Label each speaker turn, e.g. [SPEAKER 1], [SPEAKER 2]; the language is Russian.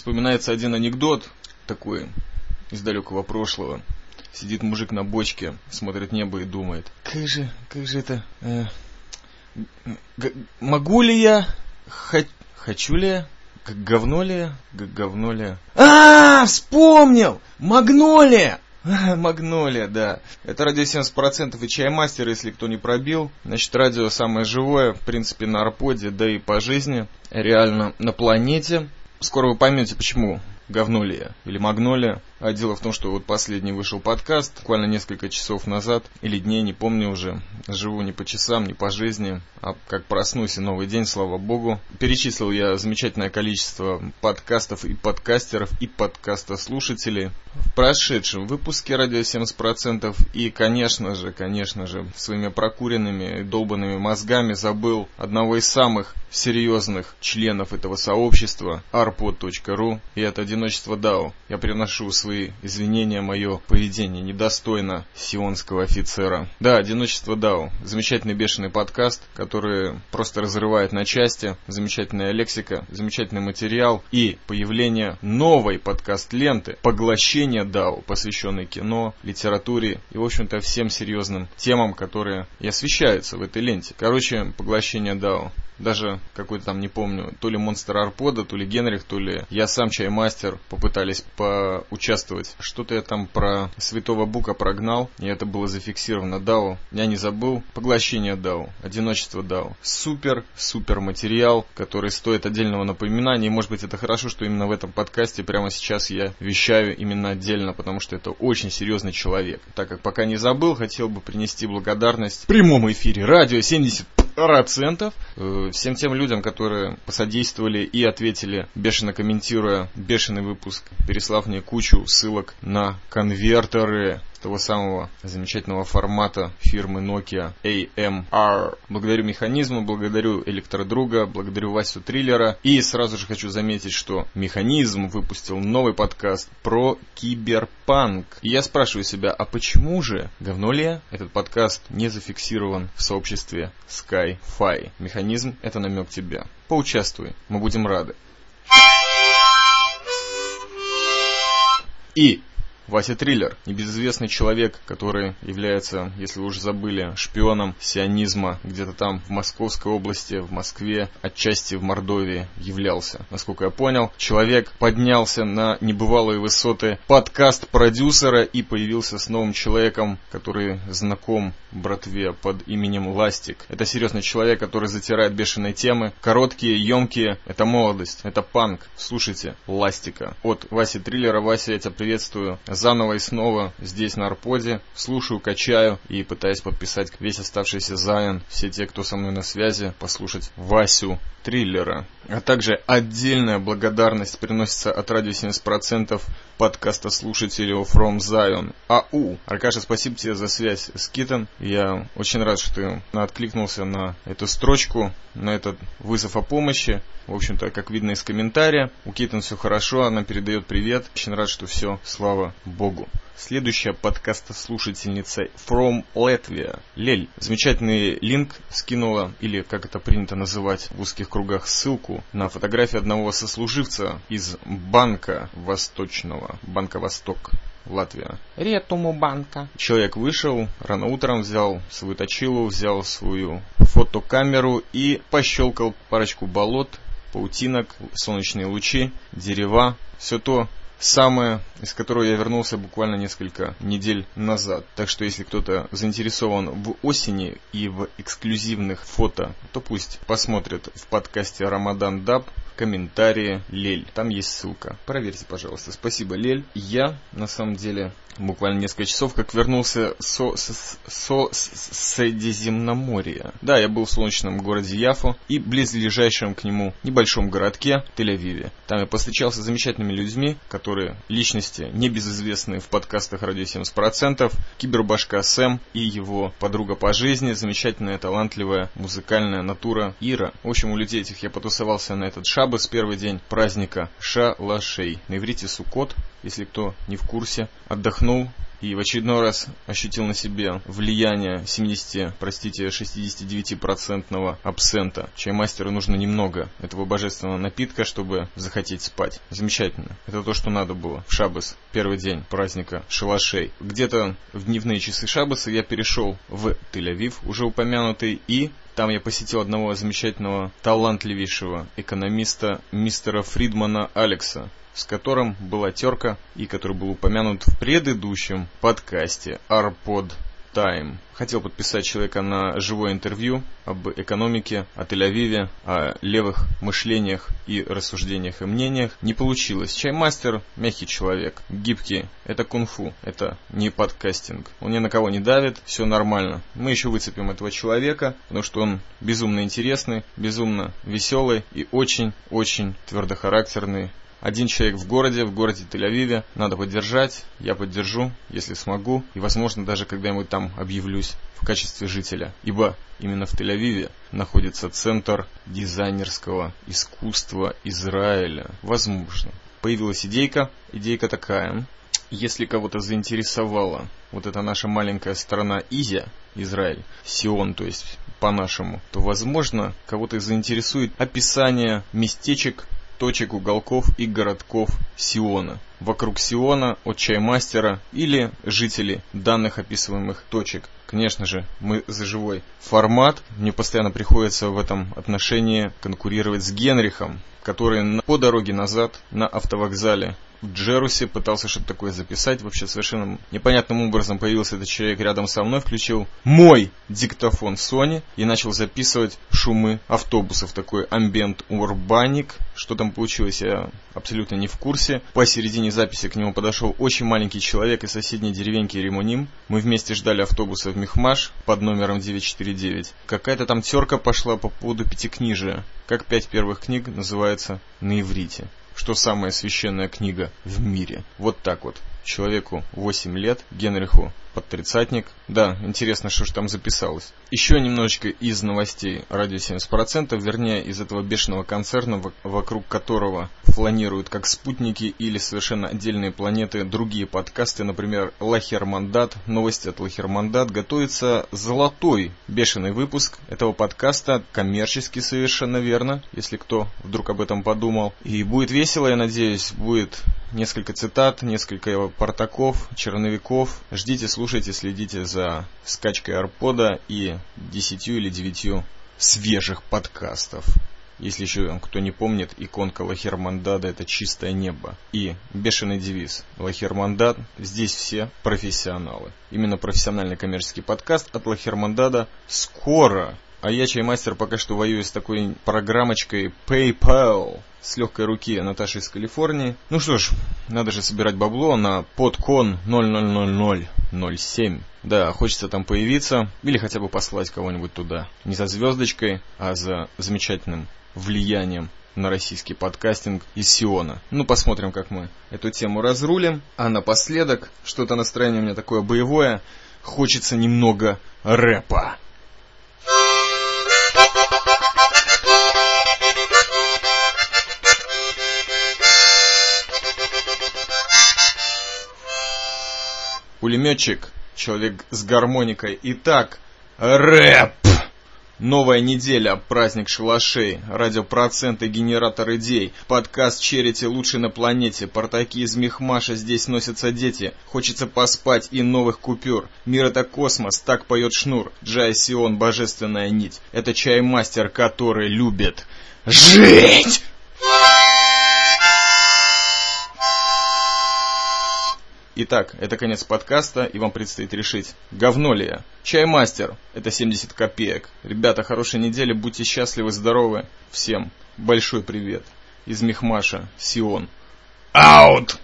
[SPEAKER 1] Вспоминается один анекдот такой из далекого прошлого. Сидит мужик на бочке, смотрит небо и думает, как же, как же это, э, могу ли я, х- хочу ли я, как говно ли я, как говно ли я. А, вспомнил! Магнолия! Магнолия, да. Это радио 70% и чаймастер, если кто не пробил. Значит, радио самое живое, в принципе, на арподе, да и по жизни. Реально на планете. Скоро вы поймете, почему говнолия или магнолия. А дело в том, что вот последний вышел подкаст, буквально несколько часов назад, или дней, не помню уже. Живу не по часам, не по жизни, а как проснусь и новый день, слава богу. Перечислил я замечательное количество подкастов и подкастеров, и подкастослушателей в прошедшем выпуске «Радио 70%». И, конечно же, конечно же, своими прокуренными, долбанными мозгами забыл одного из самых серьезных членов этого сообщества, arpod.ru, и это «Одиночество Дао». Я приношу свои свои извинения, мое поведение недостойно сионского офицера. Да, «Одиночество Дау». Замечательный бешеный подкаст, который просто разрывает на части. Замечательная лексика, замечательный материал и появление новой подкаст-ленты «Поглощение Дау», посвященной кино, литературе и, в общем-то, всем серьезным темам, которые и освещаются в этой ленте. Короче, «Поглощение Дау» даже какой-то там, не помню, то ли Монстр Арпода, то ли Генрих, то ли я сам Чаймастер попытались поучаствовать. Что-то я там про Святого Бука прогнал, и это было зафиксировано Дау. Я не забыл. Поглощение Дау, одиночество Дау. Супер, супер материал, который стоит отдельного напоминания. И может быть это хорошо, что именно в этом подкасте прямо сейчас я вещаю именно отдельно, потому что это очень серьезный человек. Так как пока не забыл, хотел бы принести благодарность в прямом эфире радио 70 процентов э, всем тем людям, которые посодействовали и ответили, бешено комментируя бешеный выпуск, переслав мне кучу ссылок на конвертеры того самого замечательного формата фирмы Nokia AMR. Благодарю механизму, благодарю электродруга, благодарю Васю Триллера. И сразу же хочу заметить, что механизм выпустил новый подкаст про киберпанк. И я спрашиваю себя, а почему же, говно ли этот подкаст не зафиксирован в сообществе Sky-Fi? Механизм — это намек тебе. Поучаствуй, мы будем рады. И Вася Триллер, небезызвестный человек, который является, если вы уже забыли, шпионом сионизма где-то там в Московской области, в Москве, отчасти в Мордовии являлся. Насколько я понял, человек поднялся на небывалые высоты подкаст-продюсера и появился с новым человеком, который знаком братве под именем Ластик. Это серьезный человек, который затирает бешеные темы, короткие, емкие. Это молодость, это панк. Слушайте, Ластика. От Васи Триллера. Вася, я тебя приветствую заново и снова здесь на Арподе, слушаю, качаю и пытаюсь подписать весь оставшийся Зайон, все те, кто со мной на связи, послушать Васю триллера. А также отдельная благодарность приносится от радио 70% подкаста слушателю From Zion. АУ. Аркаша, спасибо тебе за связь с Китом. Я очень рад, что ты откликнулся на эту строчку, на этот вызов о помощи. В общем-то, как видно из комментария, у Китон все хорошо, она передает привет. Очень рад, что все, слава Богу. Следующая подкастослушательница From Latvia. Лель, замечательный линк скинула, или как это принято называть в узких кругах, ссылку на фотографию одного сослуживца из банка Восточного, Банка Восток. Латвия.
[SPEAKER 2] Ретуму банка.
[SPEAKER 1] Человек вышел, рано утром взял свою точилу, взял свою фотокамеру и пощелкал парочку болот, паутинок, солнечные лучи, дерева. Все то, самое, из которого я вернулся буквально несколько недель назад. Так что если кто-то заинтересован в осени и в эксклюзивных фото, то пусть посмотрит в подкасте Рамадан Даб комментарии Лель. Там есть ссылка. Проверьте, пожалуйста. Спасибо, Лель. Я, на самом деле, буквально несколько часов, как вернулся со, со, со, Средиземноморья. Да, я был в солнечном городе Яфу и близлежащем к нему небольшом городке Тель-Авиве. Там я повстречался с замечательными людьми, которые личности небезызвестные в подкастах «Радио 70%», Кибербашка Сэм и его подруга по жизни, замечательная, талантливая, музыкальная натура Ира. В общем, у людей этих я потусовался на этот шабас, первый день праздника Шалашей. На иврите Сукот, если кто не в курсе. Отдохнул, и в очередной раз ощутил на себе влияние 70, простите, 69% абсента. Чаймастеру нужно немного этого божественного напитка, чтобы захотеть спать. Замечательно. Это то, что надо было в Шабас, первый день праздника шалашей. Где-то в дневные часы Шабаса я перешел в Тель-Авив, уже упомянутый, и там я посетил одного замечательного, талантливейшего экономиста мистера Фридмана Алекса, с которым была терка и который был упомянут в предыдущем подкасте Арпод Time. Хотел подписать человека на живое интервью об экономике, о Тель-Авиве, о левых мышлениях и рассуждениях и мнениях. Не получилось. Чаймастер – мягкий человек, гибкий. Это кунг-фу, это не подкастинг. Он ни на кого не давит, все нормально. Мы еще выцепим этого человека, потому что он безумно интересный, безумно веселый и очень-очень твердохарактерный один человек в городе, в городе Тель-Авиве, надо поддержать, я поддержу, если смогу, и, возможно, даже когда-нибудь там объявлюсь в качестве жителя. Ибо именно в Тель-Авиве находится центр дизайнерского искусства Израиля. Возможно. Появилась идейка, идейка такая. Если кого-то заинтересовала вот эта наша маленькая страна Изя, Израиль, Сион, то есть по-нашему, то, возможно, кого-то заинтересует описание местечек точек, уголков и городков Сиона. Вокруг Сиона от чаймастера или жители данных описываемых точек. Конечно же, мы за живой формат. Мне постоянно приходится в этом отношении конкурировать с Генрихом, который по дороге назад на автовокзале в Джерусе, пытался что-то такое записать. Вообще совершенно непонятным образом появился этот человек рядом со мной, включил мой диктофон Sony и начал записывать шумы автобусов. Такой амбиент урбаник. Что там получилось, я абсолютно не в курсе. Посередине записи к нему подошел очень маленький человек из соседней деревеньки Римуним. Мы вместе ждали автобуса в Мехмаш под номером 949. Какая-то там терка пошла по поводу пятикнижия. Как пять первых книг называется на иврите что самая священная книга в мире. Вот так вот. Человеку 8 лет, Генриху под тридцатник. Да, интересно, что же там записалось. Еще немножечко из новостей радио 70%, вернее, из этого бешеного концерна, вокруг которого фланируют как спутники или совершенно отдельные планеты другие подкасты, например, Лахермандат, новости от Лахермандат. Готовится золотой бешеный выпуск этого подкаста, коммерчески совершенно верно, если кто вдруг об этом подумал. И будет весело, я надеюсь, будет несколько цитат, несколько портаков, черновиков. Ждите, слушайте, следите за скачкой арпода и десятью или девятью свежих подкастов. Если еще кто не помнит, иконка Лахермандада это чистое небо. И бешеный девиз Лахермандад, здесь все профессионалы. Именно профессиональный коммерческий подкаст от Лахермандада скоро. А я, чаймастер, пока что воюю с такой программочкой PayPal с легкой руки Наташи из Калифорнии. Ну что ж, надо же собирать бабло на подкон 000007. Да, хочется там появиться или хотя бы послать кого-нибудь туда. Не за звездочкой, а за замечательным влиянием на российский подкастинг из Сиона. Ну, посмотрим, как мы эту тему разрулим. А напоследок, что-то настроение у меня такое боевое, хочется немного рэпа. Пулеметчик, человек с гармоникой. Итак, рэп! Новая неделя, праздник шалашей, радиопроценты, генератор идей, подкаст Черити лучший на планете, портаки из Мехмаша, здесь носятся дети, хочется поспать и новых купюр. Мир это космос, так поет шнур, Джай Сион, божественная нить. Это чаймастер, который любит жить! Итак, это конец подкаста, и вам предстоит решить, говно ли я. Чаймастер, это 70 копеек. Ребята, хорошей недели, будьте счастливы, здоровы. Всем большой привет. Из Мехмаша, Сион. Аут!